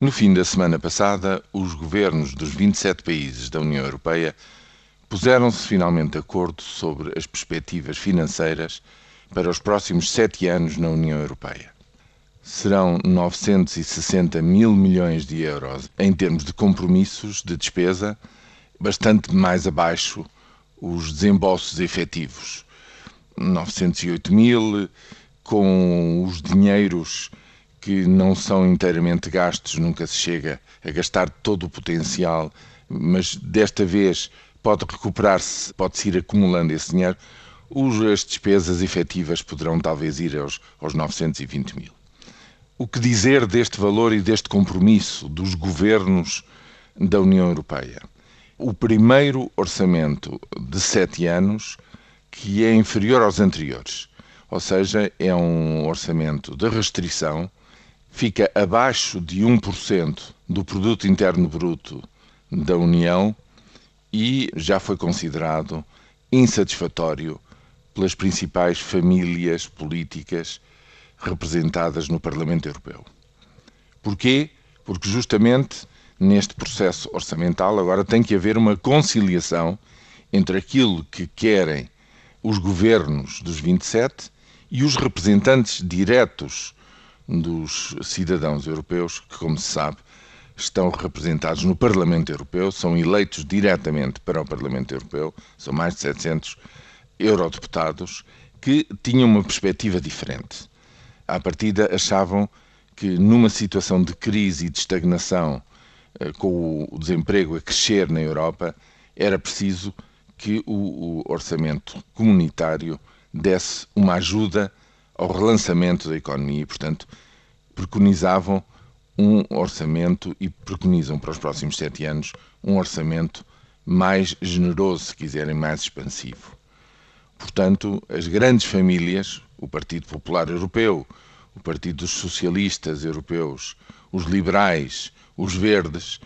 No fim da semana passada, os governos dos 27 países da União Europeia puseram-se finalmente de acordo sobre as perspectivas financeiras para os próximos sete anos na União Europeia. Serão 960 mil milhões de euros em termos de compromissos de despesa, bastante mais abaixo os desembolsos efetivos. 908 mil, com os dinheiros que não são inteiramente gastos, nunca se chega a gastar todo o potencial, mas desta vez pode recuperar-se, pode-se ir acumulando esse dinheiro, as despesas efetivas poderão talvez ir aos, aos 920 mil. O que dizer deste valor e deste compromisso dos governos da União Europeia? O primeiro orçamento de sete anos que é inferior aos anteriores, ou seja, é um orçamento de restrição fica abaixo de 1% do produto interno bruto da União e já foi considerado insatisfatório pelas principais famílias políticas representadas no Parlamento Europeu. Porquê? Porque justamente neste processo orçamental agora tem que haver uma conciliação entre aquilo que querem os governos dos 27 e os representantes diretos dos cidadãos europeus, que, como se sabe, estão representados no Parlamento Europeu, são eleitos diretamente para o Parlamento Europeu, são mais de 700 eurodeputados, que tinham uma perspectiva diferente. À partida, achavam que numa situação de crise e de estagnação, eh, com o desemprego a crescer na Europa, era preciso que o orçamento comunitário desse uma ajuda ao relançamento da economia e, portanto, preconizavam um orçamento e preconizam para os próximos sete anos um orçamento mais generoso, se quiserem, mais expansivo. Portanto, as grandes famílias, o Partido Popular Europeu, o Partido dos Socialistas Europeus, os liberais, os verdes,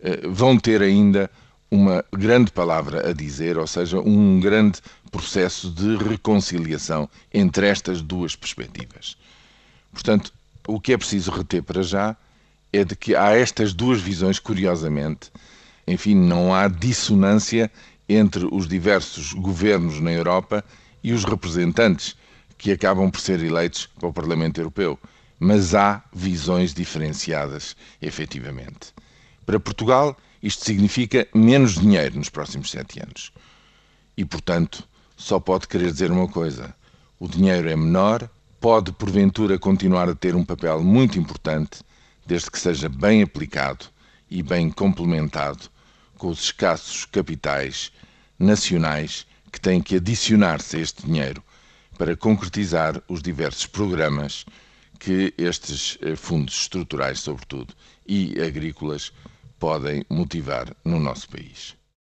eh, vão ter ainda uma grande palavra a dizer, ou seja, um grande processo de reconciliação entre estas duas perspectivas. Portanto, o que é preciso reter para já é de que há estas duas visões, curiosamente, enfim, não há dissonância entre os diversos governos na Europa e os representantes que acabam por ser eleitos para o Parlamento Europeu, mas há visões diferenciadas, efetivamente. Para Portugal, isto significa menos dinheiro nos próximos sete anos. E, portanto, só pode querer dizer uma coisa: o dinheiro é menor, pode porventura continuar a ter um papel muito importante, desde que seja bem aplicado e bem complementado com os escassos capitais nacionais que têm que adicionar-se a este dinheiro para concretizar os diversos programas que estes eh, fundos estruturais, sobretudo, e agrícolas podem motivar no nosso país.